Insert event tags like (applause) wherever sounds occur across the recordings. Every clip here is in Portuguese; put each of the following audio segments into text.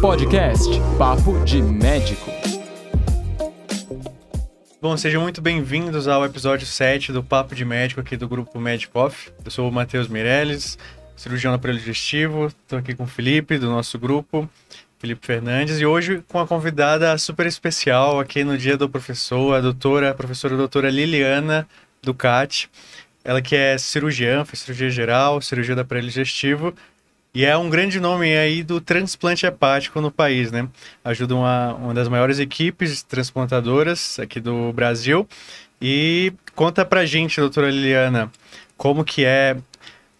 Podcast Papo de Médico. Bom, sejam muito bem-vindos ao episódio 7 do Papo de Médico aqui do grupo Medic Off. Eu sou o Matheus Meirelles, cirurgião do aparelho digestivo. Estou aqui com o Felipe, do nosso grupo, Felipe Fernandes, e hoje com a convidada super especial aqui no Dia do Professor, a doutora, a professora doutora Liliana Ducati. Ela que é cirurgiã, fez cirurgia geral, cirurgia do aparelho digestivo, e é um grande nome aí do transplante hepático no país, né? Ajuda uma, uma das maiores equipes transplantadoras aqui do Brasil. E conta pra gente, doutora Liliana, como que é,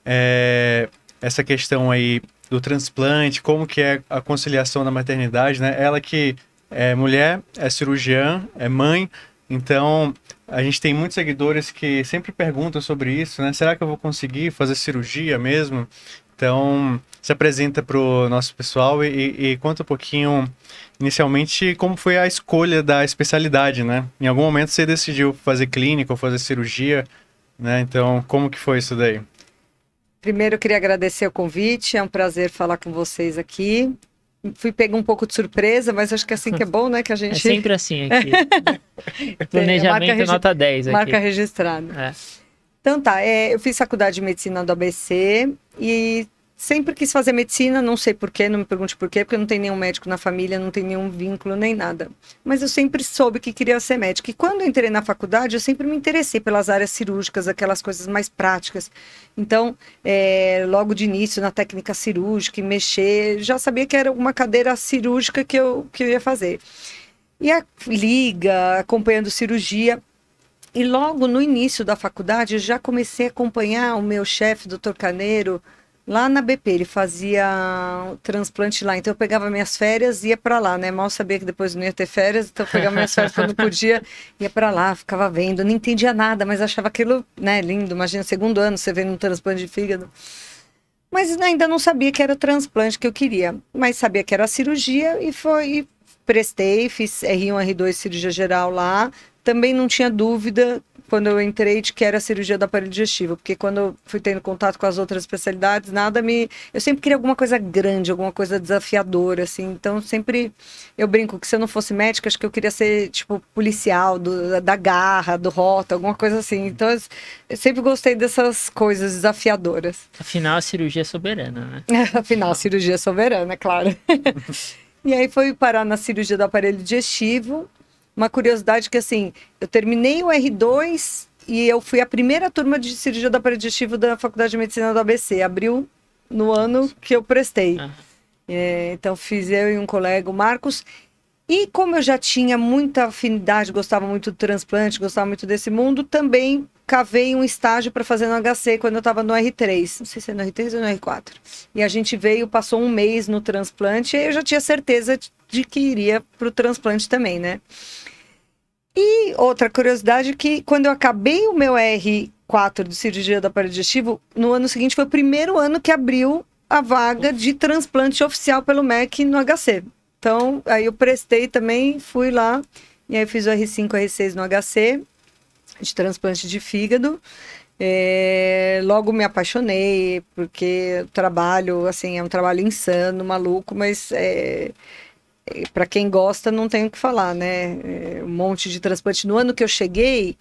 é essa questão aí do transplante, como que é a conciliação da maternidade, né? Ela que é mulher, é cirurgiã, é mãe, então a gente tem muitos seguidores que sempre perguntam sobre isso, né? Será que eu vou conseguir fazer cirurgia mesmo? Então, se apresenta para o nosso pessoal e, e, conta um pouquinho, inicialmente, como foi a escolha da especialidade, né? Em algum momento você decidiu fazer clínica ou fazer cirurgia, né? Então, como que foi isso daí? Primeiro, eu queria agradecer o convite, é um prazer falar com vocês aqui. Fui pegar um pouco de surpresa, mas acho que é assim que é bom, né? Que a (laughs) gente... É sempre assim aqui. (laughs) Planejamento nota 10 aqui. Marca registrada. É. Então tá, é, eu fiz faculdade de medicina do ABC e sempre quis fazer medicina, não sei porquê, não me pergunte porquê, porque não tem nenhum médico na família, não tem nenhum vínculo nem nada. Mas eu sempre soube que queria ser médica. E quando entrei na faculdade, eu sempre me interessei pelas áreas cirúrgicas, aquelas coisas mais práticas. Então, é, logo de início, na técnica cirúrgica, e mexer, já sabia que era uma cadeira cirúrgica que eu, que eu ia fazer. E a liga, acompanhando cirurgia, e logo no início da faculdade, eu já comecei a acompanhar o meu chefe, doutor Caneiro, lá na BP. Ele fazia transplante lá. Então eu pegava minhas férias e ia para lá, né? Mal sabia que depois não ia ter férias, então eu pegava minhas férias quando podia, ia para lá, ficava vendo. Não entendia nada, mas achava aquilo, né, lindo. Imagina, segundo ano você vendo um transplante de fígado. Mas ainda não sabia que era o transplante que eu queria. Mas sabia que era a cirurgia e foi. E prestei, fiz R1, R2 cirurgia geral lá, também não tinha dúvida quando eu entrei de que era cirurgia do aparelho digestivo, porque quando eu fui tendo contato com as outras especialidades, nada me. Eu sempre queria alguma coisa grande, alguma coisa desafiadora, assim. Então, sempre. Eu brinco que se eu não fosse médica, acho que eu queria ser, tipo, policial, do, da garra, do rota, alguma coisa assim. Então, eu sempre gostei dessas coisas desafiadoras. Afinal, a cirurgia é soberana, né? (laughs) Afinal, a cirurgia é soberana, claro. (laughs) e aí foi parar na cirurgia do aparelho digestivo uma curiosidade que, assim, eu terminei o R2 e eu fui a primeira turma de cirurgia do aparelho digestivo da Faculdade de Medicina do ABC. Abriu no ano que eu prestei. Ah. É, então, fiz eu e um colega, o Marcos. E como eu já tinha muita afinidade, gostava muito do transplante, gostava muito desse mundo, também cavei um estágio para fazer no HC quando eu estava no R3. Não sei se é no R3 ou no R4. E a gente veio, passou um mês no transplante e eu já tinha certeza de que iria para o transplante também, né? E outra curiosidade que quando eu acabei o meu R4 de cirurgia do aparelho digestivo, no ano seguinte foi o primeiro ano que abriu a vaga de transplante oficial pelo MEC no HC. Então, aí eu prestei também, fui lá, e aí fiz o R5, R6 no HC, de transplante de fígado. É, logo me apaixonei, porque o trabalho, assim, é um trabalho insano, maluco, mas é, para quem gosta, não tenho o que falar, né? É, um monte de transplante. No ano que eu cheguei,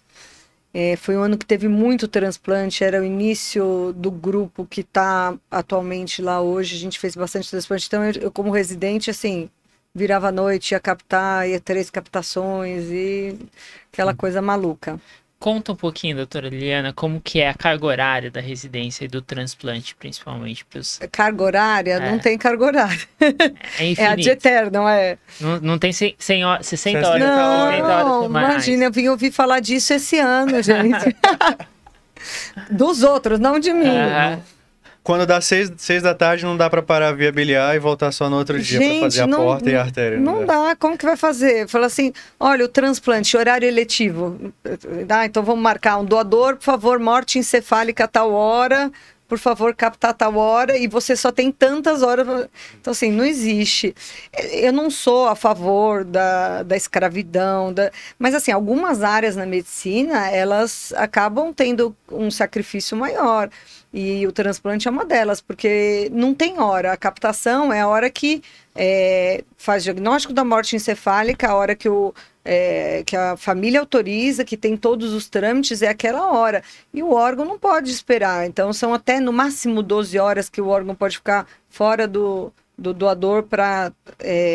é, foi um ano que teve muito transplante, era o início do grupo que está atualmente lá hoje. A gente fez bastante transplante. Então, eu, eu, como residente, assim, virava a noite, ia captar, ia três captações e aquela coisa maluca. Conta um pouquinho, doutora Liliana, como que é a carga horária da residência e do transplante, principalmente para os... Carga horária? É. Não tem carga horária. É, (laughs) infinito. é a de eterno, não é? Não, não tem 100, 100 horas, 60 horas, não, 60 horas imagina, eu vim ouvir falar disso esse ano, gente. (laughs) Dos outros, não de mim. É. Quando dá seis, seis da tarde, não dá para parar via biliar e voltar só no outro dia para fazer a não, porta e a artéria. Não, não dá. Como que vai fazer? Fala assim, olha, o transplante, horário eletivo. Ah, então vamos marcar um doador, por favor, morte encefálica a tal hora, por favor, captar tal hora e você só tem tantas horas. Então, assim, não existe. Eu não sou a favor da, da escravidão, da... mas, assim, algumas áreas na medicina, elas acabam tendo um sacrifício maior. E o transplante é uma delas, porque não tem hora. A captação é a hora que é, faz diagnóstico da morte encefálica, a hora que, o, é, que a família autoriza, que tem todos os trâmites, é aquela hora. E o órgão não pode esperar. Então, são até no máximo 12 horas que o órgão pode ficar fora do, do doador para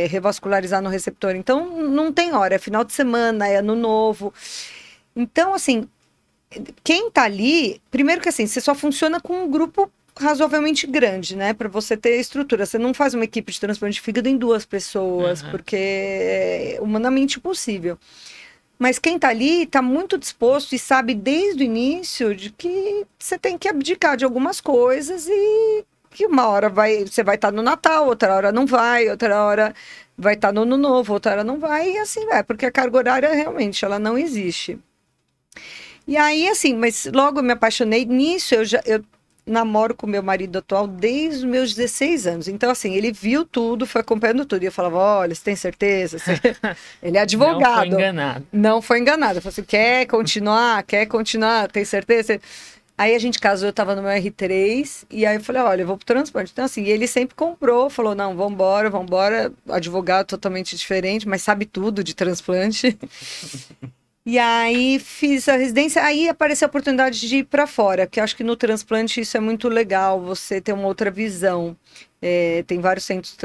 revascularizar no receptor. Então, não tem hora. É final de semana, é ano novo. Então, assim, quem tá ali, primeiro que assim, você só funciona com um grupo razoavelmente grande, né, para você ter estrutura. Você não faz uma equipe de transplante de fígado em duas pessoas, Uhum. porque é humanamente impossível. Mas quem tá ali está muito disposto e sabe desde o início de que você tem que abdicar de algumas coisas e que uma hora vai, você vai estar no Natal, outra hora não vai, outra hora vai estar no Ano Novo, outra hora não vai, e assim vai, porque a carga horária realmente ela não existe. E aí, assim, mas logo eu me apaixonei nisso, eu já eu namoro com meu marido atual desde os meus 16 anos. Então, assim, ele viu tudo, foi acompanhando tudo. E eu falava, olha, você tem certeza? Você- (laughs) ele é Não advogado. foi enganado. Não foi enganado. Eu falei assim, quer continuar? Quer continuar? Tem certeza? Aí a gente casou, eu tava no meu R3, e aí eu falei, olha, eu vou pro transplante. Então, assim, ele sempre comprou, falou, não, vambora, vambora. Advogado totalmente diferente, mas sabe tudo de transplante. (laughs) E aí fiz a residência, aí apareceu a oportunidade de ir para fora, que acho que no transplante isso é muito legal, você ter uma outra visão. É, tem vários centros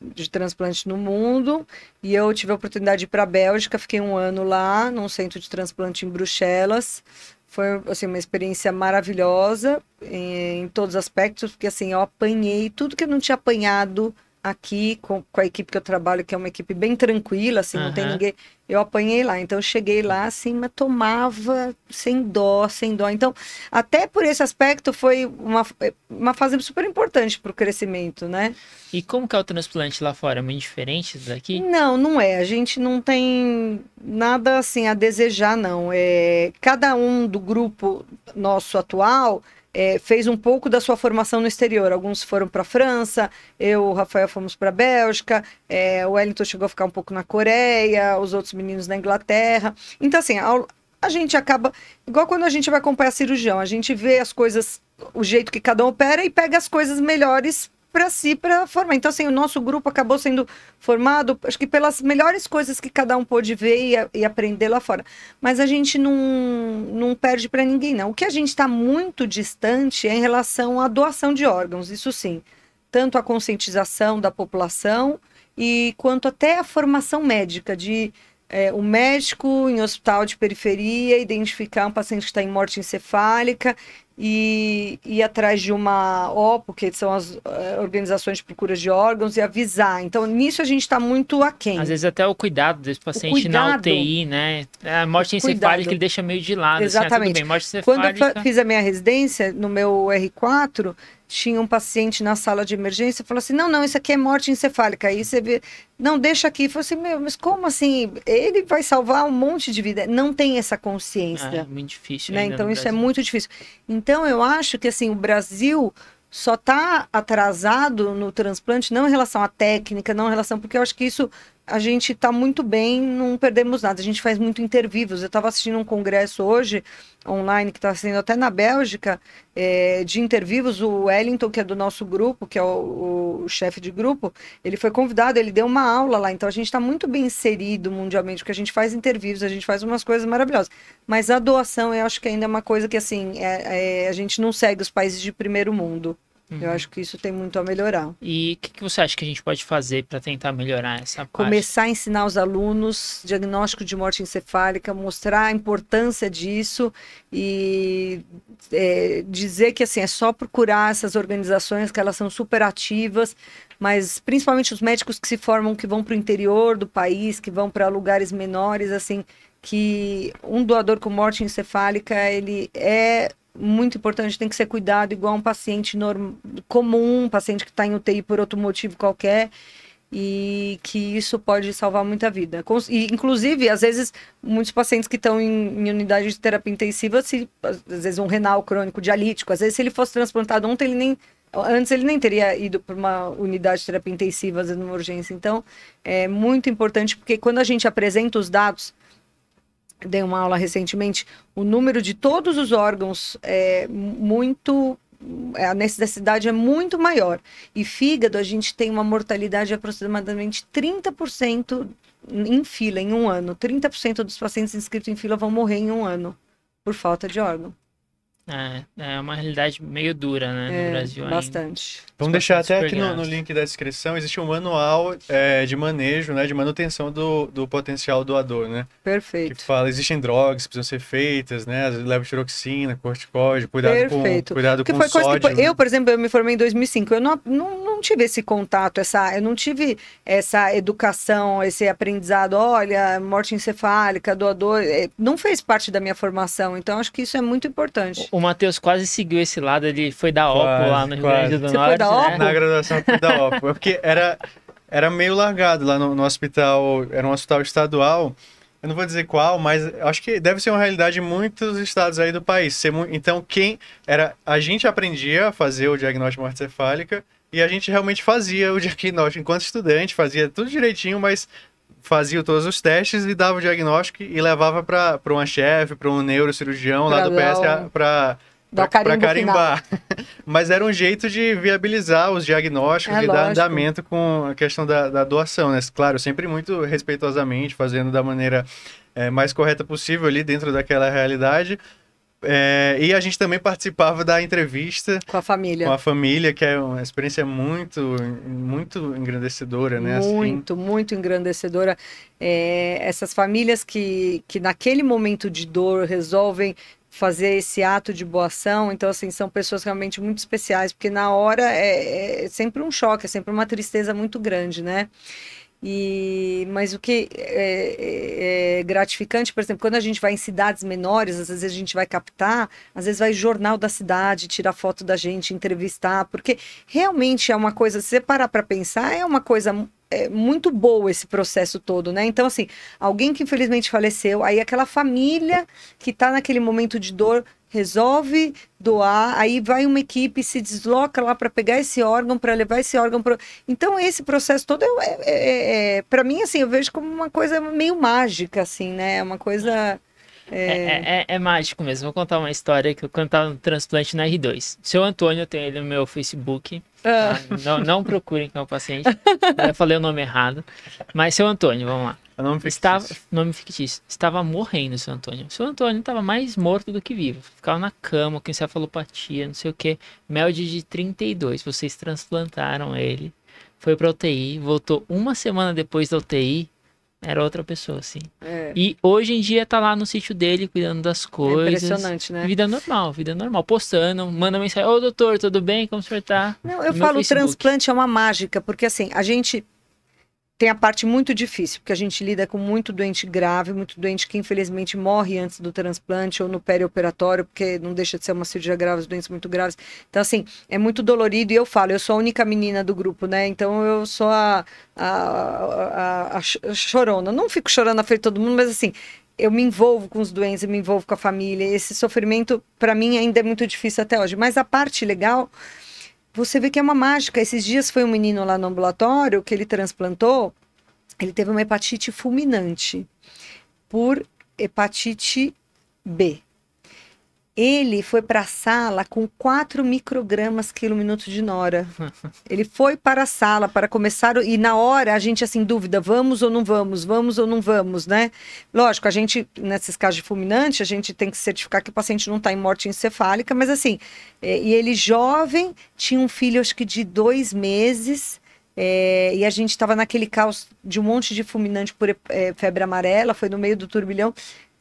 de transplante no mundo, e eu tive a oportunidade de ir para a Bélgica, fiquei um ano lá, num centro de transplante em Bruxelas. Foi assim, uma experiência maravilhosa em, em todos os aspectos, porque assim, eu apanhei tudo que eu não tinha apanhado aqui com, com a equipe que eu trabalho, que é uma equipe bem tranquila, assim, não tem ninguém. Eu apanhei lá, então eu cheguei lá assim, mas tomava sem dó, sem dó. Então, até por esse aspecto foi uma, uma fase super importante para o crescimento, né? E como que é o transplante lá fora? É muito diferente daqui? Não, não é. A gente não tem nada assim a desejar, não. É, cada um do grupo nosso atual é, fez um pouco da sua formação no exterior. Alguns foram para a França, eu, o Rafael, fomos para a Bélgica, é, o Wellington chegou a ficar um pouco na Coreia, os outros meninos na Inglaterra. Então, assim, ao- a gente acaba. Igual quando a gente vai acompanhar cirurgião, a gente vê as coisas, o jeito que cada um opera e pega as coisas melhores para si, para formar. Então, assim, o nosso grupo acabou sendo formado, acho que pelas melhores coisas que cada um pôde ver e, a- e aprender lá fora. Mas a gente não, não perde para ninguém, não. O que a gente está muito distante é em relação à doação de órgãos, isso sim. Tanto a conscientização da população e quanto até a formação médica de é, o médico em hospital de periferia identificar um paciente que está em morte encefálica e ir atrás de uma OPO, que são as eh, organizações de procura de órgãos, e avisar. Então, nisso a gente está muito aquém. Às vezes até o cuidado desse paciente na cuidado. UTI, né? A morte encefálica ele deixa meio de lado. Assim, ah, Exatamente. bem, Quando eu fiz a minha residência, no meu R4, tinha um paciente na sala de emergência, falou assim, não, não, isso aqui é morte encefálica. Aí você vê, não, deixa aqui. Falei assim, meu, mas como assim? Ele vai salvar um monte de vida. Não tem essa consciência. Ah, é muito difícil. né? Então isso é Brasil. muito difícil. Então eu acho que assim o Brasil só está atrasado no transplante não em relação à técnica, não em relação porque eu acho que isso a gente está muito bem, não perdemos nada. A gente faz muito intervivos. Eu estava assistindo um congresso hoje online que está sendo até na Bélgica é, de intervivos. O Wellington que é do nosso grupo, que é o, o chefe de grupo, ele foi convidado, ele deu uma aula lá. Então a gente está muito bem inserido mundialmente, porque a gente faz intervivos, a gente faz umas coisas maravilhosas. Mas a doação, eu acho que ainda é uma coisa que, assim, é- é, a gente não segue os países de primeiro mundo. Eu Uhum. acho que isso tem muito a melhorar. E o que, que você acha que a gente pode fazer para tentar melhorar essa parte? Começar a ensinar os alunos diagnóstico de morte encefálica, mostrar a importância disso e é, dizer que assim é só procurar essas organizações que elas são super ativas, mas principalmente os médicos que se formam que vão para o interior do país, que vão para lugares menores, assim, que um doador com morte encefálica ele é muito importante, tem que ser cuidado igual um paciente norm... comum, um paciente que está em UTI por outro motivo qualquer. e que isso pode salvar muita vida. E, inclusive, às vezes, muitos pacientes que estão em, em unidade de terapia intensiva, se, às vezes um renal crônico dialítico, às vezes se ele fosse transplantado ontem, ele nem antes ele nem teria ido para uma unidade de terapia intensiva, vezes numa urgência. Então, é muito importante porque quando a gente apresenta os dados dei uma aula recentemente, o número de todos os órgãos é muito. A necessidade é muito maior. E fígado, a gente tem uma mortalidade de aproximadamente 30% em fila em um ano. 30% dos pacientes inscritos em fila vão morrer em um ano por falta de órgão. É, é uma realidade meio dura, né, no É, Brasil ainda. bastante. Vamos deixar até aqui no, no link da descrição, existe um manual é, de manejo, né, de manutenção do, do potencial doador, né? Que Perfeito. fala, existem drogas que precisam ser feitas, né? Às vezes leva tiroxina, corticóide, cuidado Perfeito. com cuidado Porque com foi coisa sódio. que, né? eu, por exemplo, eu me formei em 2005. Eu não, não, não tive esse contato, essa, eu não tive essa educação, esse aprendizado. Olha, morte encefálica, doador, eh, não fez parte da minha formação. Então, acho que isso é muito importante. O Matheus quase seguiu esse lado, ele foi da OPO Quase, lá no Rio quase. Grande do Você foi Norte, da né? OPO? Na graduação fui da OPO. É porque era, era meio largado lá no, no hospital, era um hospital estadual. Eu não vou dizer qual, mas acho que deve ser uma realidade em muitos estados aí do país. Então, quem era. A gente aprendia a fazer o diagnóstico de morte cefálica e a gente realmente fazia o (laughs) diagnóstico enquanto estudante, fazia tudo direitinho, mas fazia todos os testes e dava o diagnóstico e levava para uma chefe, para um neurocirurgião lá Pra do dar PS o- para carimbo carimbar. (laughs) Mas era um jeito de viabilizar os diagnósticos É, e dar andamento com a questão da, da doação, né? Claro, sempre muito respeitosamente, fazendo da maneira eh, mais correta possível ali dentro daquela realidade. Eh, e a gente também participava da entrevista Com a família. com a família, que é uma experiência muito, muito engrandecedora, né? Assim, Muito, muito engrandecedora. É, essas famílias que, que naquele momento de dor resolvem fazer esse ato de boa ação, então assim, são pessoas realmente muito especiais, porque na hora é, é sempre um choque, é sempre uma tristeza muito grande, né? E, mas o que é, é- é gratificante, por exemplo, quando a gente vai em cidades menores, às vezes a gente vai captar, às vezes vai jornal da cidade, tirar foto da gente, entrevistar, porque realmente é uma coisa, se você parar para pensar, é uma coisa é, muito boa esse processo todo, né? Então, assim, alguém que infelizmente faleceu, aí aquela família que está naquele momento de dor resolve doar, aí vai uma equipe se desloca lá para pegar esse órgão, para levar esse órgão para. Então esse processo todo é, é, é, para mim assim eu vejo como uma coisa meio mágica assim, né? Uma coisa É, é- é- é mágico mesmo. Vou contar uma história que eu cantava no transplante na R2. Seu Antônio, eu tenho ele no meu Facebook. Ah. tá? Não, não procurem que é o paciente. Eu falei o nome errado. Mas seu Antônio, vamos lá. É nome fictício. Estava, nome fictício. Estava morrendo, seu Antônio. Seu Antônio estava mais morto do que vivo. Ficava na cama com encefalopatia, não sei o que. Melde de 32. Vocês transplantaram ele. Foi pra UTI. Voltou uma semana depois da UTI. Era outra pessoa, assim. É, E hoje em dia tá lá no sítio dele, cuidando das é coisas. impressionante, né? Vida normal, vida normal. Postando, manda mensagem. Ô, doutor, tudo bem? Como o senhor tá? Não, eu no falo, o transplante é uma mágica, porque assim, a gente tem a parte muito difícil, porque a gente lida com muito doente grave, muito doente que infelizmente morre antes do transplante ou no perioperatório, porque não deixa de ser uma cirurgia grave, doentes muito graves. Então, assim, é muito dolorido e eu falo, eu sou a única menina do grupo, né? Então eu sou a, a, a, a ch- chorona. Não fico chorando na frente de todo mundo, mas assim, eu me envolvo com os doentes, eu me envolvo com a família. Esse sofrimento, para mim, ainda é muito difícil até hoje. Mas a parte legal você vê que é uma mágica. Esses dias foi um menino lá no ambulatório que ele transplantou, ele teve uma hepatite fulminante por hepatite B. Ele foi para a sala com 4 microgramas quilo minuto de nora. (laughs) Ele foi para a sala para começar, e na hora a gente assim, dúvida, vamos ou não vamos, vamos ou não vamos, né? Lógico, a gente, nesses casos de fulminante, a gente tem que certificar que o paciente não está em morte encefálica, mas assim, é, e ele jovem, tinha um filho acho que de dois meses, é, e a gente estava naquele caos de um monte de fulminante por é, febre amarela, foi no meio do turbilhão.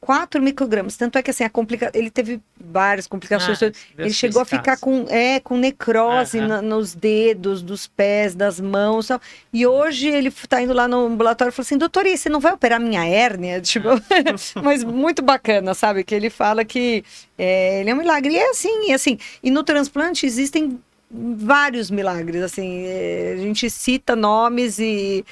4 microgramas, tanto é que assim, a complica... ele teve várias complicações. Ah, ele chegou a ficar com, é, com necrose na- nos dedos, dos pés, das mãos. tal. E hoje ele está indo lá no ambulatório e falou assim: doutor, e você não vai operar minha hérnia? (laughs) Tipo, (laughs) mas muito bacana, sabe? Que ele fala que é, ele é um milagre. E é assim, e assim. E no transplante existem vários milagres, assim, é, a gente cita nomes e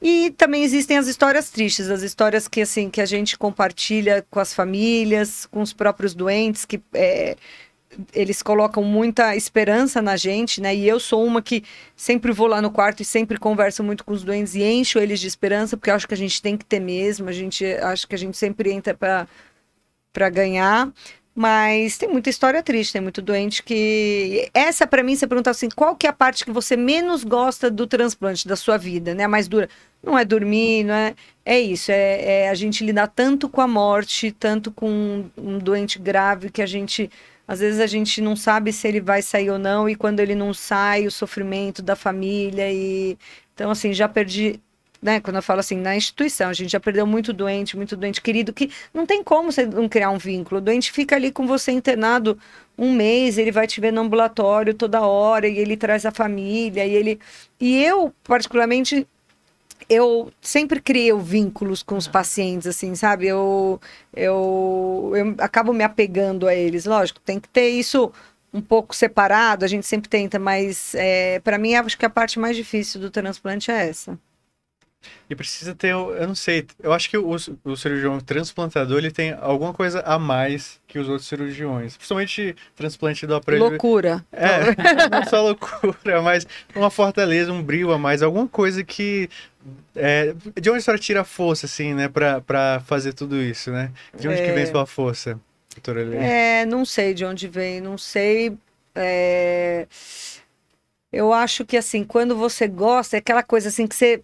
e também existem as histórias tristes, as histórias que assim que a gente compartilha com as famílias, com os próprios doentes que é, eles colocam muita esperança na gente, né? E eu sou uma que sempre vou lá no quarto e sempre converso muito com os doentes e encho eles de esperança, porque acho que a gente tem que ter mesmo, a gente acho que a gente sempre entra para para ganhar. Mas tem muita história triste, tem muito doente que. Essa, para mim, você pergunta assim: qual que é a parte que você menos gosta do transplante, da sua vida, né? A mais dura. Não é dormir, não é. É isso, é, é a gente lidar tanto com a morte, tanto com um doente grave, que a gente. Às vezes a gente não sabe se ele vai sair ou não, e quando ele não sai, o sofrimento da família. e Então, assim, já perdi né, quando eu falo assim, na instituição, a gente já perdeu muito doente, muito doente querido, que não tem como você não criar um vínculo. O doente fica ali com você internado um mês, ele vai te ver no ambulatório toda hora, e ele traz a família, e ele. E eu, particularmente, eu sempre crio vínculos com os pacientes, assim, sabe? Eu, eu, eu acabo me apegando a eles. Lógico, tem que ter isso um pouco separado, a gente sempre tenta, mas é, para mim, acho que a parte mais difícil do transplante é essa. E precisa ter, eu não sei, eu acho que o, o cirurgião transplantador ele tem alguma coisa a mais que os outros cirurgiões. Principalmente transplante do aparelho. Loucura. É, (laughs) não só loucura, mas uma fortaleza, um brilho a mais, alguma coisa que. É, de onde a senhora tira a força, assim, né, pra, pra fazer tudo isso, né? De onde é... que vem sua força, doutora Helena? É, não sei de onde vem, não sei. É... Eu acho que assim, quando você gosta, é aquela coisa assim que você,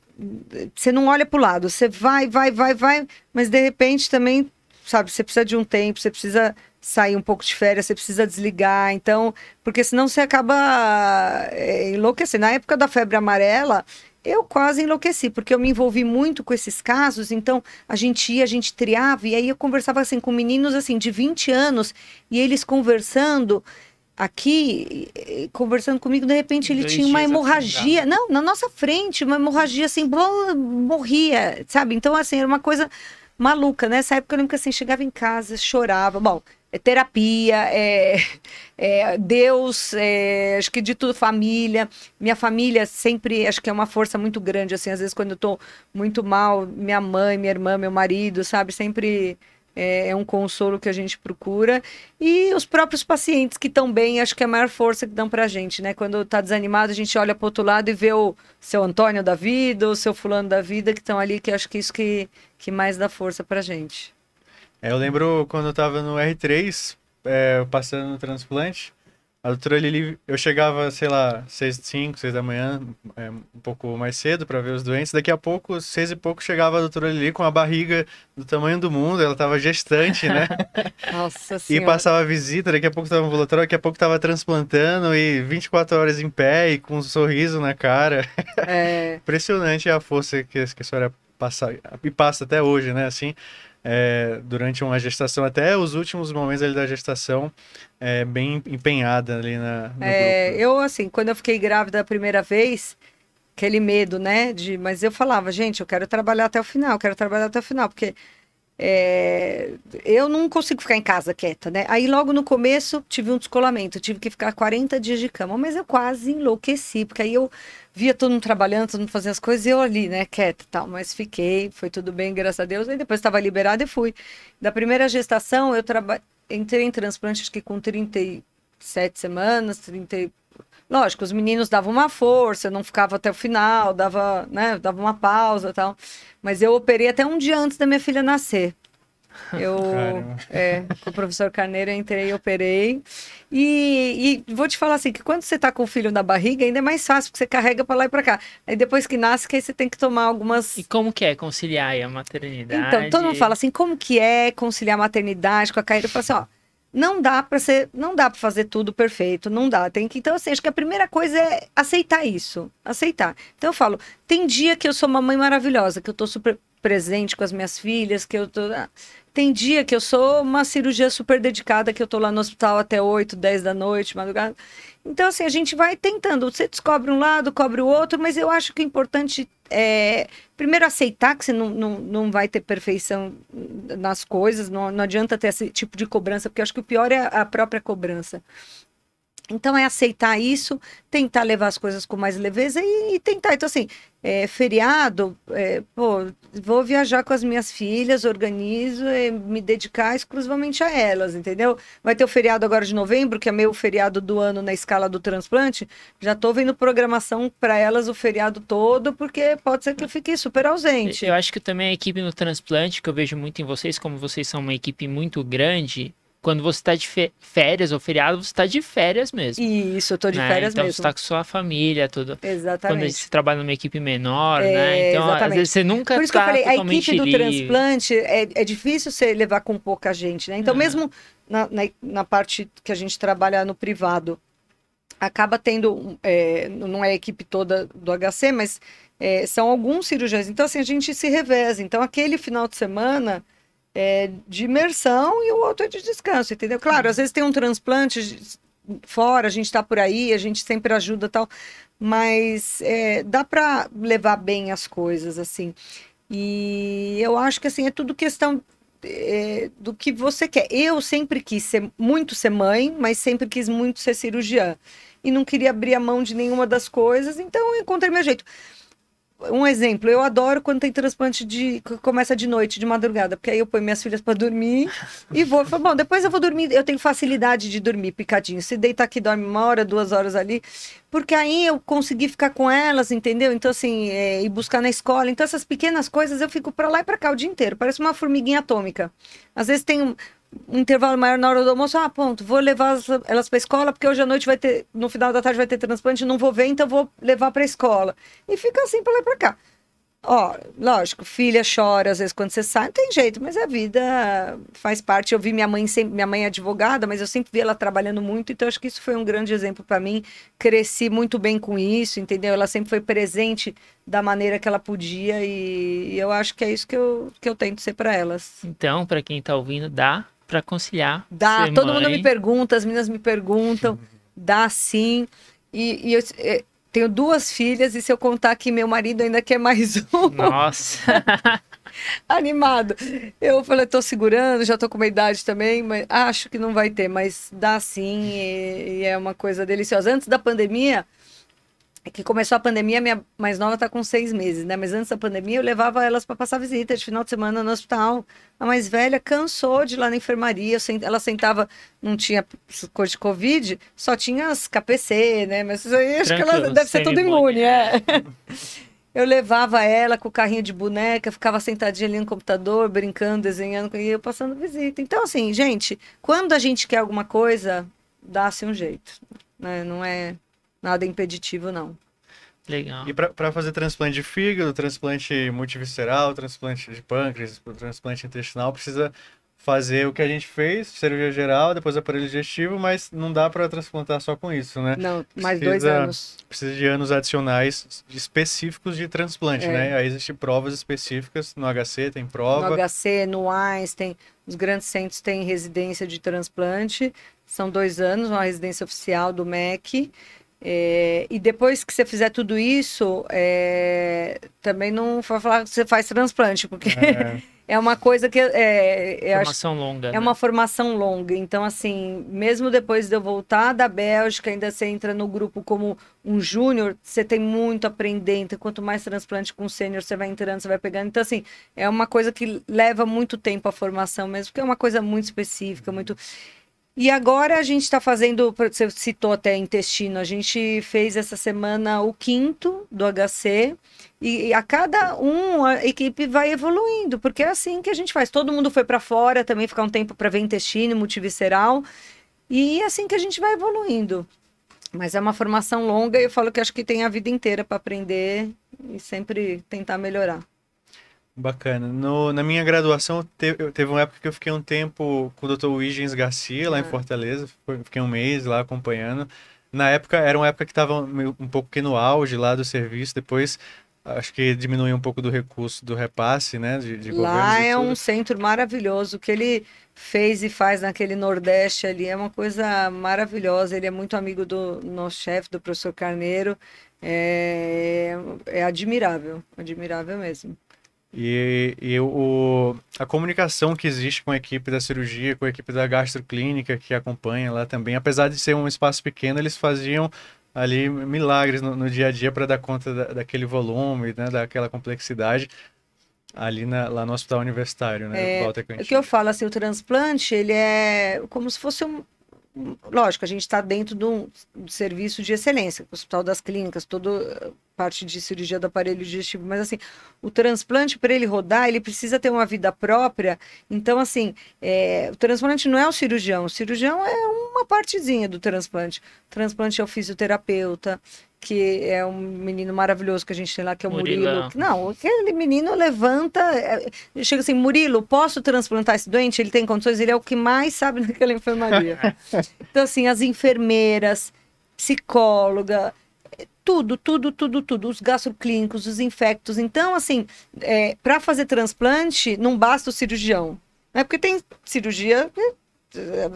você não olha para o lado, você vai, vai, vai, vai, mas de repente também, sabe, você precisa de um tempo, você precisa sair um pouco de férias, você precisa desligar, então, porque senão você acaba é, enlouquecendo. Na época da febre amarela, eu quase enlouqueci, porque eu me envolvi muito com esses casos, então a gente ia, a gente triava, e aí eu conversava assim com meninos assim de 20 anos, e eles conversando, aqui, conversando comigo, de repente ele tinha uma hemorragia. Não, na nossa frente, uma hemorragia assim, morria, sabe? Então, assim, era uma coisa maluca. Nessa época eu lembro que assim, chegava em casa, chorava. Bom, é terapia, é, é Deus, é, acho que de tudo, família. Minha família sempre, acho que é uma força muito grande, assim, às vezes quando eu tô muito mal, minha mãe, minha irmã, meu marido, sabe? Sempre é, é, um consolo que a gente procura. E os próprios pacientes que estão bem, acho que é a maior força que dão para a gente, né? Quando está desanimado, a gente olha para outro lado e vê o seu Antônio da vida, o seu fulano da vida que estão ali, que acho que isso que, que mais dá força para a gente. É, eu lembro quando eu estava no R3, é, passando no transplante, a doutora Lili, eu chegava, sei lá, seis, cinco, seis da manhã, é, um pouco mais cedo para ver os doentes. Daqui a pouco, seis e pouco, chegava a doutora Lili com a barriga do tamanho do mundo. Ela estava gestante, né? (laughs) Nossa senhora. E passava visita, daqui a pouco estava ambulatório, daqui a pouco estava transplantando e 24 horas em pé e com um sorriso na cara. É. (laughs) Impressionante a força que, que a senhora passa, e passa até hoje, né? Assim, é, durante uma gestação, até os últimos momentos ali da gestação, é, bem empenhada ali na, é. Eu, assim, quando eu fiquei grávida a primeira vez, aquele medo, né? De, mas eu falava, gente, eu quero trabalhar até o final, eu quero trabalhar até o final, porque é, eu não consigo ficar em casa quieta, né? Aí logo no começo tive um descolamento, tive que ficar 40 dias de cama, mas eu quase enlouqueci, porque aí eu via todo mundo trabalhando, todo mundo fazendo as coisas, e eu ali, né, quieta e tal. Mas fiquei, foi tudo bem, graças a Deus. Aí depois estava liberada e fui. Da primeira gestação, eu traba... entrei em transplante, acho que com 37 semanas, 30. Lógico, os meninos davam uma força, eu não ficava até o final, dava, né, dava uma pausa e tal. Mas eu operei até um dia antes da minha filha nascer. Eu, (laughs) é, com o professor Carneiro, eu entrei e operei. E, e, vou te falar assim, que quando você tá com o filho na barriga, ainda é mais fácil, porque você carrega para lá e para cá. Aí depois que nasce, que aí você tem que tomar algumas... E como que é conciliar a maternidade? Então, todo mundo fala assim, como que é conciliar a maternidade com a carreira? Eu falo assim, ó, não dá para ser, não dá para fazer tudo perfeito, não dá. Tem que então assim, acho que a primeira coisa é aceitar isso, aceitar. Então eu falo, tem dia que eu sou uma mãe maravilhosa, que eu tô super presente com as minhas filhas, que eu tô ah, tem dia que eu sou uma cirurgia super dedicada, que eu tô lá no hospital até 8, 10 da noite, madrugada. Então, assim, a gente vai tentando. Você descobre um lado, cobre o outro, mas eu acho que o importante é, primeiro, aceitar que você não, não, não vai ter perfeição nas coisas, não, não adianta ter esse tipo de cobrança, porque eu acho que o pior é a própria cobrança. Então é aceitar isso, tentar levar as coisas com mais leveza e, e tentar. Então, assim, é, feriado, é, pô, vou viajar com as minhas filhas, organizo, e me dedicar exclusivamente a elas, entendeu? Vai ter o feriado agora de novembro, que é meu feriado do ano na escala do transplante. Já tô vendo programação para elas o feriado todo, porque pode ser que eu fique super ausente. Eu acho que também a equipe no transplante, que eu vejo muito em vocês, como vocês são uma equipe muito grande, quando você está de férias ou feriado, você está de férias mesmo. Isso, eu tô de né? férias então mesmo. você está com sua família, tudo. Quando Exatamente. você trabalha numa equipe menor, É, né? Então, às exatamente. vezes você nunca Por isso que eu tá falei, a equipe do livre. transplante é, é difícil você levar com pouca gente, né? Então, Ah. mesmo na, na, na parte que a gente trabalha no privado, acaba tendo, é, não é a equipe toda do HC, mas é, são alguns cirurgiões. Então, assim, a gente se reveza. Então, aquele final de semana é de imersão e o outro é de descanso, entendeu? Claro, às vezes tem um transplante fora, a gente tá por aí, a gente sempre ajuda e tal, mas é, dá para levar bem as coisas, assim. E eu acho que assim é tudo questão é, do que você quer. Eu sempre quis ser muito ser mãe, mas sempre quis muito ser cirurgiã. E não queria abrir a mão de nenhuma das coisas, então eu encontrei meu jeito. Um exemplo, eu adoro quando tem transplante de começa de noite, de madrugada, porque aí eu ponho minhas filhas para dormir e vou. Falo, Bom, depois eu vou dormir. Eu tenho facilidade de dormir picadinho. Se deitar aqui, dorme uma hora, duas horas ali, porque aí eu consegui ficar com elas, entendeu? Então, assim, é, ir buscar na escola. Então, essas pequenas coisas eu fico para lá e para cá o dia inteiro. Parece uma formiguinha atômica. Às vezes tem um, um intervalo maior na hora do almoço. Ah, ponto, vou levar elas para escola, porque hoje à noite vai ter, no final da tarde vai ter transplante, não vou ver, então vou levar para escola. E fica assim para lá e para cá. Ó, lógico, filha chora às vezes quando você sai, não tem jeito, mas a vida faz parte. Eu vi minha mãe sempre, minha mãe é advogada, mas eu sempre vi ela trabalhando muito, então acho que isso foi um grande exemplo para mim. Cresci muito bem com isso, entendeu? Ela sempre foi presente da maneira que ela podia e, e eu acho que é isso que eu, que eu tento ser para elas. Então, para quem tá ouvindo, dá para conciliar. Dá, todo mundo mãe. me pergunta, as meninas me perguntam, dá sim. E, e eu eh, tenho duas filhas, e se eu contar que meu marido ainda quer mais (laughs) um, Nossa. (laughs) animado. Eu falei, tô segurando, já tô com uma idade também, mas acho que não vai ter, mas dá sim, e, e é uma coisa deliciosa. Antes da pandemia, que começou a pandemia, minha mais nova tá com seis meses, né? Mas antes da pandemia eu levava elas para passar visita de final de semana no hospital. A mais velha cansou de ir lá na enfermaria, eu sen- ela sentava, não tinha coisa de Covid, só tinha as KPC, né? Mas isso aí acho que ela deve ser tudo semi-imune. imune, é. (laughs) Eu levava ela com o carrinho de boneca, ficava sentadinha ali no computador, brincando, desenhando, e eu passando visita. Então, assim, gente, quando a gente quer alguma coisa, dá-se um jeito. Né? Não é nada impeditivo, não. Legal. E para fazer transplante de fígado, transplante multivisceral, transplante de pâncreas, transplante intestinal, precisa fazer o que a gente fez, cirurgia geral, depois aparelho digestivo, mas não dá para transplantar só com isso, né? Não, mais dois Precisa- anos. Precisa de anos adicionais específicos de transplante, É. né? Aí existem provas específicas, no HC tem No prova. HC, no Einstein, os grandes centros têm residência de transplante. São dois anos, uma residência oficial do MEC. É, e depois que você fizer tudo isso, é, também não vai falar que você faz transplante, porque É, (laughs) é uma coisa que é, acho Formação longa. É né? uma formação longa, então assim, mesmo depois de eu voltar da Bélgica, ainda você entra no grupo como um júnior, você tem muito a aprender, então quanto mais transplante com sênior você vai entrando, você vai pegando, então assim, é uma coisa que leva muito tempo a formação mesmo, porque é uma coisa muito específica, muito... E agora a gente está fazendo, você citou até intestino, a gente fez essa semana o quinto do HC, e, a cada um a equipe vai evoluindo, porque é assim que a gente faz. Todo mundo foi para fora também ficar um tempo para ver intestino, multivisceral, e é assim que a gente vai evoluindo. Mas é uma formação longa e eu falo que acho que tem a vida inteira para aprender e sempre tentar melhorar. Bacana. No, na minha graduação, te- eu- teve uma época que eu fiquei um tempo com o Dr. Wiggins Garcia, lá em Ah. Fortaleza. Fiquei um mês lá acompanhando. Na época, era uma época que estava um pouco que no auge lá do serviço. Depois, acho que diminuiu um pouco do recurso do repasse, né? De, de Lá é um centro maravilhoso. O que ele fez e faz naquele Nordeste ali é uma coisa maravilhosa. Ele é muito amigo do nosso chefe, do professor Carneiro. É, é admirável, admirável mesmo. E, e o, a comunicação que existe com a equipe da cirurgia, com a equipe da gastroclínica que acompanha lá também, apesar de ser um espaço pequeno, eles faziam ali milagres no, no dia a dia para dar conta da, daquele volume, né, daquela complexidade ali na, lá no hospital universitário, né? É, o que eu falo assim, o transplante ele é como se fosse um, lógico, a gente está dentro de um serviço de excelência, Hospital das Clínicas, toda parte de cirurgia do aparelho digestivo, mas assim, o transplante, para ele rodar, ele precisa ter uma vida própria, então assim, é, o transplante não é o cirurgião, o cirurgião é uma partezinha do transplante, o transplante é o fisioterapeuta, que é um menino maravilhoso que a gente tem lá, que é o Murilo. Não, aquele menino levanta, é, chega assim, Murilo, posso transplantar esse doente? Ele tem condições? Ele é o que mais sabe naquela enfermaria. (laughs) então, assim, as enfermeiras, psicóloga, tudo, tudo, tudo, tudo, os gastroclínicos, os infectos. Então, assim, é, para fazer transplante, não basta o cirurgião. Né? Porque tem cirurgia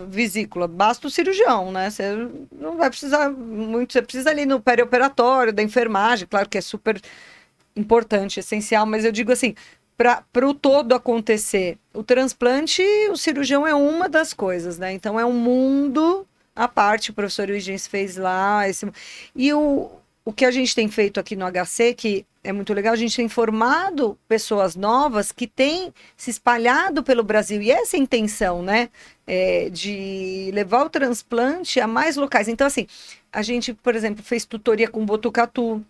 vesícula, basta o cirurgião, né? Você não vai precisar muito, você precisa ali no perioperatório, da enfermagem, claro que é super importante, essencial, mas eu digo assim, para o todo acontecer, o transplante, o cirurgião é uma das coisas, né? Então é um mundo à parte, o professor Huygens fez lá, esse... e o, o que a gente tem feito aqui no HC, que é muito legal, a gente tem formado pessoas novas que têm se espalhado pelo Brasil. E essa é a intenção, né? É, de levar o transplante a mais locais. Então, assim, a gente, por exemplo, fez tutoria com Botucatu,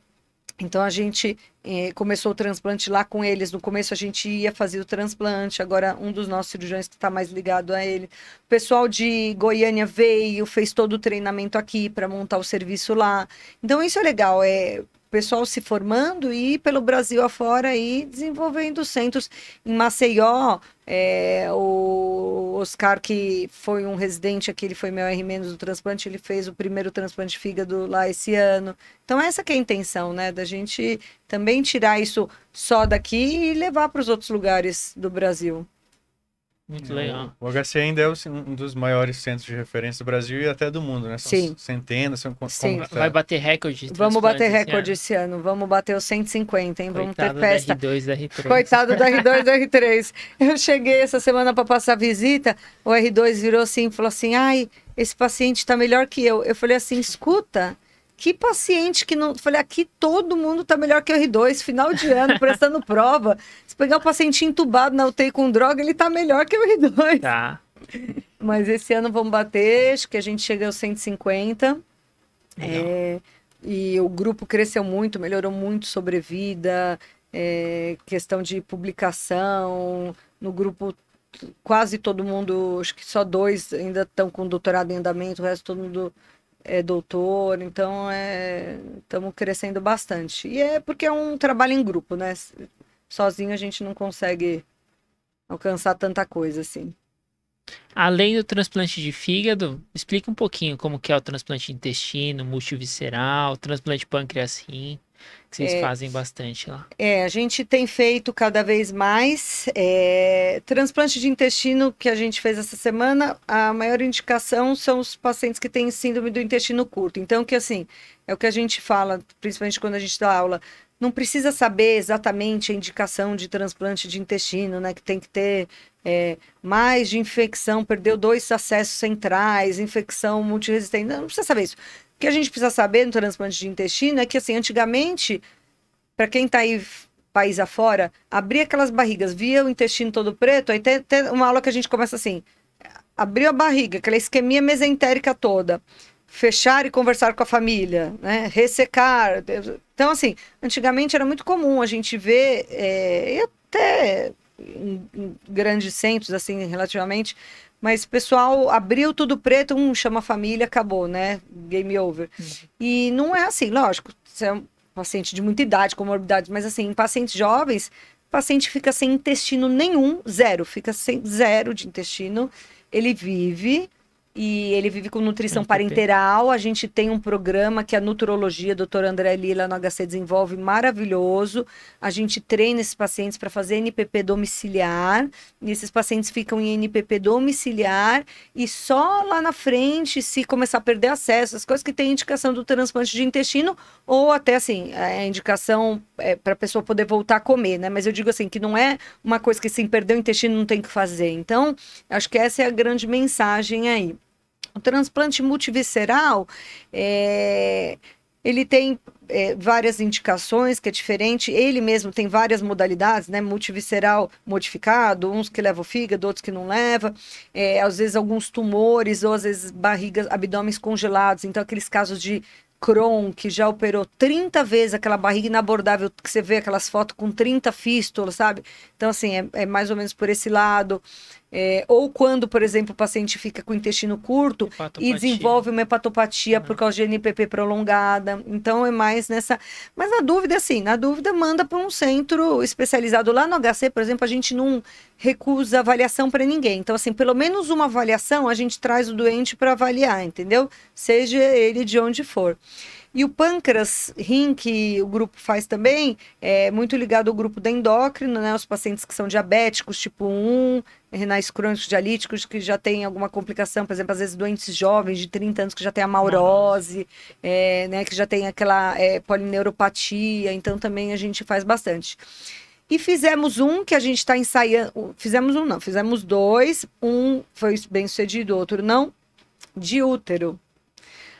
então a gente eh, começou o transplante lá com eles. No começo a gente ia fazer o transplante, agora um dos nossos cirurgiões que está mais ligado a ele. O pessoal de Goiânia veio, fez todo o treinamento aqui para montar o serviço lá. Então isso é legal, é pessoal se formando e pelo Brasil afora e desenvolvendo centros. Em Maceió, é, o Oscar, que foi um residente aqui, ele foi meu R- do transplante, ele fez o primeiro transplante de fígado lá esse ano. Então essa que é a intenção, né? Da gente também tirar isso só daqui e levar para os outros lugares do Brasil. Muito legal. O HC ainda é um dos maiores centros de referência do Brasil e até do mundo, né? São Sim. centenas, são Sim. tá? Vai bater recorde. Vamos bater recorde esse ano. Vamos bater os 150, hein? Vamos ter Coitado festa. Da R2 da R3. Coitado do R2 do R3. Eu cheguei essa semana para passar visita, o R2 virou assim e falou assim: ai, esse paciente está melhor que eu. Eu falei assim: escuta. Que paciente que não. Falei, aqui todo mundo tá melhor que o R2, final de ano, prestando (laughs) prova. Se pegar o paciente entubado na UTI com droga, ele tá melhor que o R2. Tá. Mas esse ano vamos bater, acho que a gente chega aos 150. Legal. É, e o grupo cresceu muito, melhorou muito sobrevida, é, questão de publicação. No grupo, quase todo mundo, acho que só dois ainda estão com doutorado em andamento, o resto todo mundo é doutor, então estamos crescendo bastante. E é porque é um trabalho em grupo, né? Sozinho a gente não consegue alcançar tanta coisa assim. Além do transplante de fígado, explica um pouquinho como que é o transplante de intestino, multivisceral, transplante pâncreas rim, que vocês É. fazem bastante lá. É, a gente tem feito cada vez mais. é, transplante de intestino que a gente fez essa semana, a maior indicação são os pacientes que têm síndrome do intestino curto. Então, que assim, é o que a gente fala, principalmente quando a gente dá aula. Não precisa saber exatamente a indicação de transplante de intestino, né? Que tem que ter é, mais de infecção, perdeu dois acessos centrais, infecção multiresistente. Não, não precisa saber isso. O que a gente precisa saber no transplante de intestino é que, assim, antigamente, para quem está aí país afora, abria aquelas barrigas, via o intestino todo preto, aí tem, tem uma aula que a gente começa assim, abriu a barriga, aquela isquemia mesentérica toda, fechar e conversar com a família, né? ressecar. Então, assim, antigamente era muito comum a gente ver, é, e até em, em grandes centros, assim, relativamente, mas o pessoal abriu tudo preto, um chama família, acabou, né? Game over. E não é assim, lógico, você é um paciente de muita idade, comorbidades, mas assim, em pacientes jovens, o paciente fica sem intestino nenhum, zero, fica sem zero de intestino, ele vive e ele vive com nutrição NPP. parenteral. A gente tem um programa que a nutrologia, a doutora André Lila no HC desenvolve, maravilhoso. A gente treina esses pacientes para fazer NPP domiciliar, e esses pacientes ficam em NPP domiciliar, e só lá na frente, se começar a perder acesso, as coisas que tem indicação do transplante de intestino, ou até assim, a indicação é, para a pessoa poder voltar a comer, né? Mas eu digo assim, que não é uma coisa que assim, perdeu o intestino não tem que fazer. Então, acho que essa é a grande mensagem aí. O transplante multivisceral, é, ele tem é, várias indicações, que é diferente. Ele mesmo tem várias modalidades, né? Multivisceral modificado, uns que levam o fígado, outros que não levam. É, às vezes alguns tumores, ou às vezes barrigas, abdômenes congelados. Então, aqueles casos de Crohn, que já operou 30 vezes aquela barriga inabordável, que você vê aquelas fotos com 30 fístulas, sabe? Então, assim, é, é mais ou menos por esse lado. É, ou quando, por exemplo, o paciente fica com o intestino curto e desenvolve uma hepatopatia por causa de NPP prolongada. Então, é mais nessa. Mas na dúvida, assim, na dúvida, manda para um centro especializado. Lá no HC, por exemplo, a gente não recusa avaliação para ninguém. Então, assim, pelo menos uma avaliação a gente traz o doente para avaliar, entendeu? Seja ele de onde for. E o pâncreas rim, que o grupo faz também, é muito ligado ao grupo da endócrino, né? Os pacientes que são diabéticos, tipo 1, renais crônicos dialíticos, que já tem alguma complicação, por exemplo, às vezes doentes jovens de 30 anos que já tem a maurose, é, né? Que já tem aquela é, polineuropatia, então também a gente faz bastante. E fizemos um que a gente está ensaiando. Fizemos um, não, fizemos dois. Um foi bem sucedido, outro não. De útero.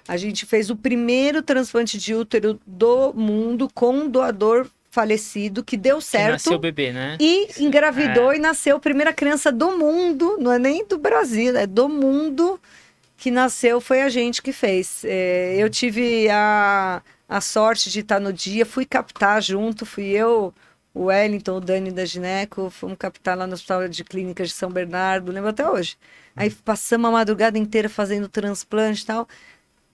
A gente fez o primeiro transplante de útero do mundo com um doador falecido que deu Que certo. nasceu o bebê, né? E engravidou e nasceu a primeira criança do mundo, não é nem do Brasil, é do mundo que nasceu, foi a gente que fez. É, eu tive a, a sorte de estar no dia, fui captar junto, fui eu, o Wellington, o Dani da Gineco, fomos captar lá no Hospital de Clínicas de São Bernardo, lembro até hoje. Aí passamos a madrugada inteira fazendo transplante e tal.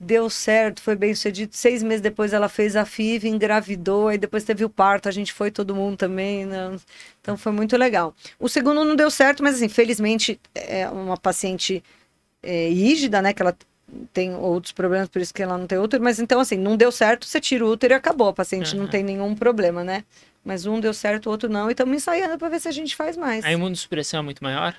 Deu certo, foi bem sucedido. Seis meses depois ela fez a FIV, engravidou, aí depois teve o parto, a gente foi todo mundo também. né? Então foi muito legal. O segundo não deu certo, mas assim, felizmente é uma paciente é, rígida, né? Que ela tem outros problemas, por isso que ela não tem útero. Mas então, assim, não deu certo, você tira o útero e acabou. A paciente não Aham. tem nenhum problema, né? Mas um deu certo, o outro não. E estamos ensaiando para ver se a gente faz mais. A imunossupressão é muito maior?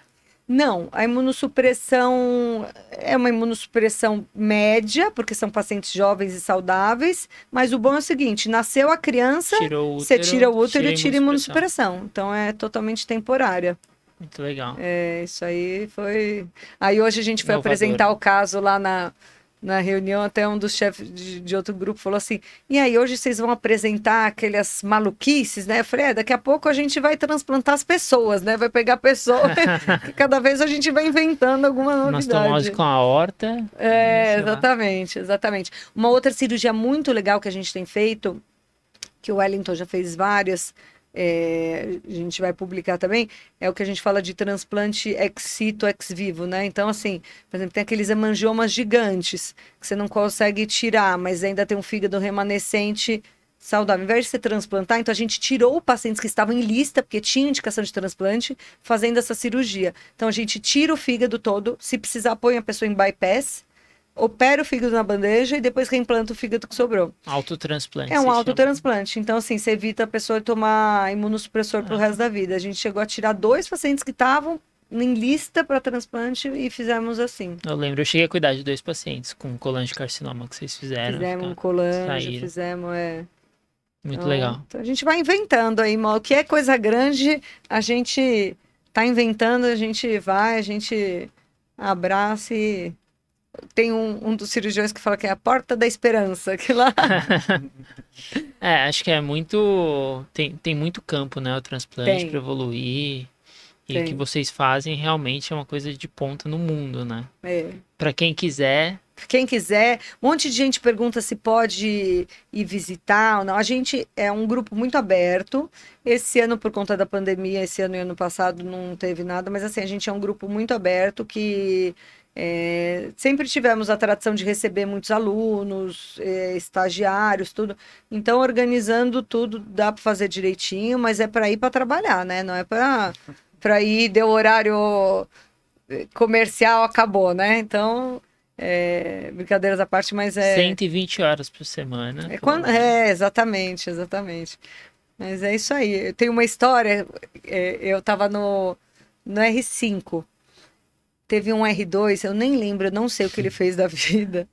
Não, a imunossupressão é uma imunossupressão média, porque são pacientes jovens e saudáveis, mas o bom é o seguinte, nasceu a criança, Tirou o você útero, tira o útero e tira a imunossupressão. imunossupressão. Então é totalmente temporária. Muito legal. É, isso aí foi... Aí hoje a gente foi Inovador. apresentar o caso lá na, na reunião, até um dos chefes de, de outro grupo falou assim, e aí hoje vocês vão apresentar aquelas maluquices, né? Eu falei, é, daqui a pouco a gente vai transplantar as pessoas, né? Vai pegar pessoas, (laughs) que cada vez a gente vai inventando alguma novidade. Mastomose com a horta. É, sei lá. exatamente, exatamente. Uma outra cirurgia muito legal que a gente tem feito, que o Wellington já fez várias, é, a gente vai publicar também, é o que a gente fala de transplante ex situ, ex vivo, né? Então, assim, por exemplo, tem aqueles hemangiomas gigantes que você não consegue tirar, mas ainda tem um fígado remanescente saudável. Ao invés de você transplantar, então a gente tirou pacientes que estavam em lista, porque tinha indicação de transplante, fazendo essa cirurgia. Então a gente tira o fígado todo, se precisar, põe a pessoa em bypass, opera o fígado na bandeja e depois reimplanta o fígado que sobrou. Autotransplante. É um se chama. autotransplante. Então, assim, você evita a pessoa tomar imunossupressor pro resto da vida. A gente chegou a tirar dois pacientes que estavam em lista para transplante e fizemos assim. Eu lembro, eu cheguei a cuidar de dois pacientes com colangiocarcinoma que vocês fizeram. fizemos um colange, fizemos, é. Muito Então, legal. Então a gente vai inventando aí, mal. O que é coisa grande, a gente tá inventando, a gente vai, a gente abraça e. Tem um, um dos cirurgiões que fala que é a porta da esperança, que lá. (laughs) É, acho que é muito. Tem, tem muito campo, né? O transplante para evoluir. E o que vocês fazem realmente é uma coisa de ponta no mundo, né? É. Para quem quiser, Quem quiser, um monte de gente pergunta se pode ir visitar ou não. A gente é um grupo muito aberto. Esse ano, por conta da pandemia, esse ano e ano passado não teve nada, mas assim, a gente é um grupo muito aberto que é, sempre tivemos a tradição de receber muitos alunos, é, estagiários, tudo. Então, organizando tudo dá para fazer direitinho, mas é para ir para trabalhar, né? Não é para ir, deu horário comercial acabou, né? Então, é, brincadeiras à parte, mas é. 120 horas por semana. É, quando, é, exatamente, exatamente. Mas é isso aí. Tem uma história, é, eu tava no, no R5. Teve um R2, eu nem lembro, eu não sei o que ele fez da (laughs) vida.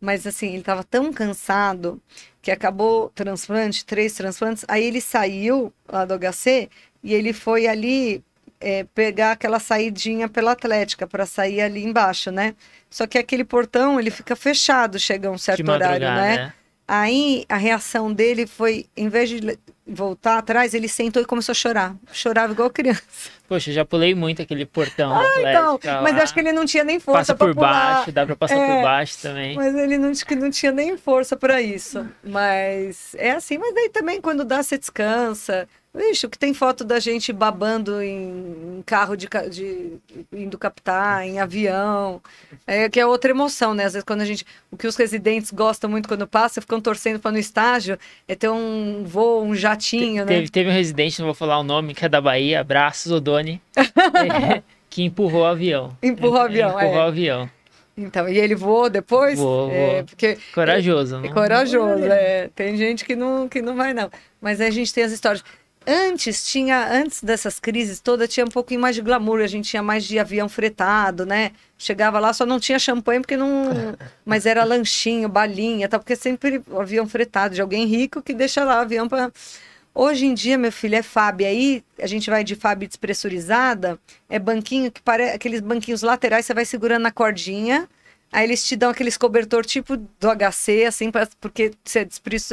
Mas assim, ele tava tão cansado que acabou transplante, três transplantes. Aí ele saiu lá do HC e ele foi ali é, pegar aquela saidinha pela Atlética para sair ali embaixo, né? Só que aquele portão ele fica fechado, chega um certo horário, madrugada, né? Aí a reação dele foi, em vez de voltar atrás, ele sentou e começou a chorar. Chorava igual criança. Poxa, já pulei muito aquele portão. Então, atlético mas acho que ele não tinha nem força Passa para por pular. baixo, dá pra passar É. por baixo também. Mas ele não, acho que não tinha nem força para isso. Mas é assim, mas daí também quando dá, você descansa. Vixe, o que tem foto da gente babando em, em carro de, de indo captar, em avião. É que é outra emoção, né? Às vezes quando a gente. O que os residentes gostam muito quando passa, ficam torcendo para no estágio, é ter um voo, um jatinho, né? Teve, teve um residente, não vou falar o nome, que é da Bahia, abraços, Odone, é, (laughs) que empurrou o avião. Empurrou o avião, Empurrou é. o avião. Então, e ele voou depois? Voou, É, porque Corajoso, É não? corajoso, é. Tem gente que não, que não vai, não. Mas a gente tem as histórias. Antes tinha, antes dessas crises todas, tinha um pouquinho mais de glamour, a gente tinha mais de avião fretado, né? Chegava lá, só não tinha champanhe porque não. (laughs) Mas era lanchinho, balinha, tal, porque sempre avião fretado de alguém rico que deixa lá o avião para. Hoje em dia, meu filho, é FAB. Aí a gente vai de FAB despressurizada, é banquinho que parece aqueles banquinhos laterais, você vai segurando na cordinha. Aí eles te dão aqueles cobertor tipo do HC, assim, pra- porque se é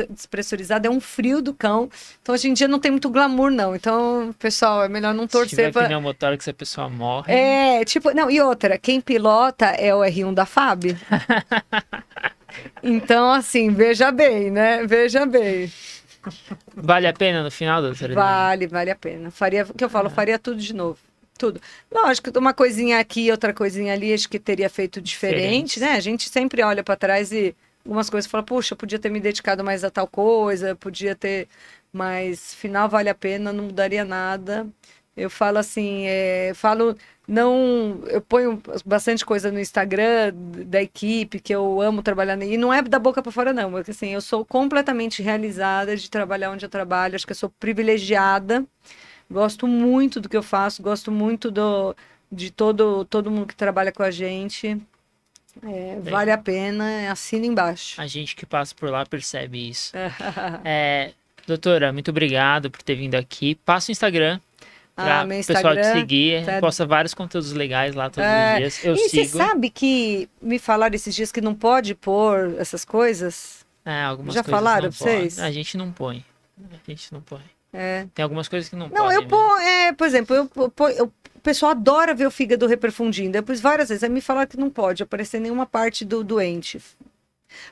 despressurizado, é um frio do cão. Então hoje em dia não tem muito glamour, não. Então, pessoal, é melhor não Se torcer pra. pneu motórico, essa pessoa morre. É, tipo, não, e outra, quem pilota é o R1 da FAB. (laughs) então, assim, veja bem, né? Veja bem. Vale a pena no final, doutora? Vale, vale a pena. Faria, o que eu falo, faria tudo de novo. Tudo. Lógico, uma coisinha aqui, outra coisinha ali, acho que teria feito diferente, Diferente. né? A gente sempre olha para trás e algumas coisas fala, puxa, eu podia ter me dedicado mais a tal coisa, podia ter. Mas final vale a pena, não mudaria nada. Eu falo assim, é, falo, não, eu ponho bastante coisa no Instagram da equipe que eu amo trabalhar e não é da boca para fora não, porque assim, eu sou completamente realizada de trabalhar onde eu trabalho, acho que eu sou privilegiada. Gosto muito do que eu faço, gosto muito do, de todo, todo mundo que trabalha com a gente. É, Bem. vale a pena, assina embaixo. A gente que passa por lá percebe isso. (laughs) É, doutora, muito obrigado por ter vindo aqui. Passa o Instagram para Ah, o pessoal te seguir. tá- Posta vários conteúdos legais lá todos É, os dias. Eu e você sigo. sabe que me falaram esses dias que não pode pôr essas coisas? É, algumas Já coisas falaram pra vocês? A gente não põe. A gente não põe. É. Tem algumas coisas que não, Não, podem. eu ponho, é, por exemplo, eu, eu ponho- eu- o pessoal adora ver o fígado reperfundindo. Eu pus várias vezes, aí me falaram que não pode aparecer nenhuma parte do doente.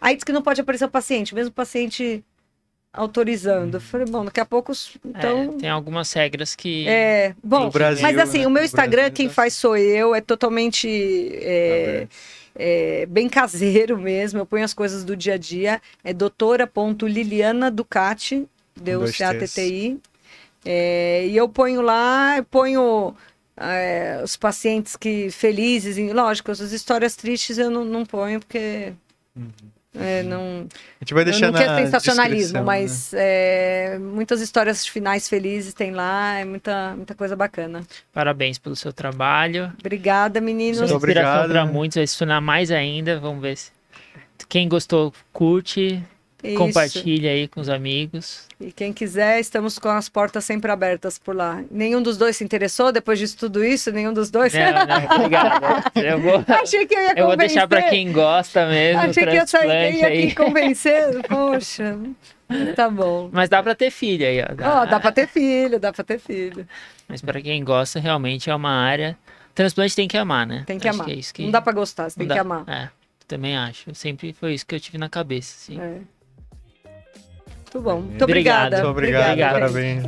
Aí diz que não pode aparecer o paciente, mesmo o paciente autorizando. Eu falei, bom, daqui a pouco. É, Então. tem algumas regras que. É, bom, No Brasil, mas assim, né? o meu Instagram, Brasil, quem faz sou eu, é totalmente é, é, bem caseiro mesmo. Eu ponho as coisas do dia a dia. É doutora.liliana Ducati, deu C-A-T-T-I. É, e eu ponho lá, ponho é, os pacientes que felizes, e, lógico, as histórias tristes eu não, não ponho, porque é, não, A gente vai deixar não na sensacionalismo, né? mas é, muitas histórias finais felizes tem lá, é muita, muita coisa bacana. Parabéns pelo seu trabalho. Obrigada, meninos. Muito obrigado. para muitos, vai se tornar mais ainda. Vamos ver se. Quem gostou, curte, Isso. compartilha aí com os amigos. E quem quiser, estamos com as portas sempre abertas por lá. Nenhum dos dois se interessou depois disso tudo isso? Nenhum dos dois? Não, não, (laughs) obrigado. Eu vou, Achei que eu ia eu vou deixar para convencer. quem gosta mesmo. Achei que ia sair ia aqui convencer. Poxa, tá bom. Mas dá para ter filho aí, ó. Ó, dá pra ter filho, dá pra ter filho. Mas para quem gosta, realmente é uma área. Transplante tem que amar, né? Tem que Acho amar. é isso que... Não dá pra gostar, você tem não que dá- amar. É, também acho. Sempre foi isso que eu tive na cabeça, assim. É. Muito bom. Muito obrigada. Muito obrigado, obrigado. Parabéns.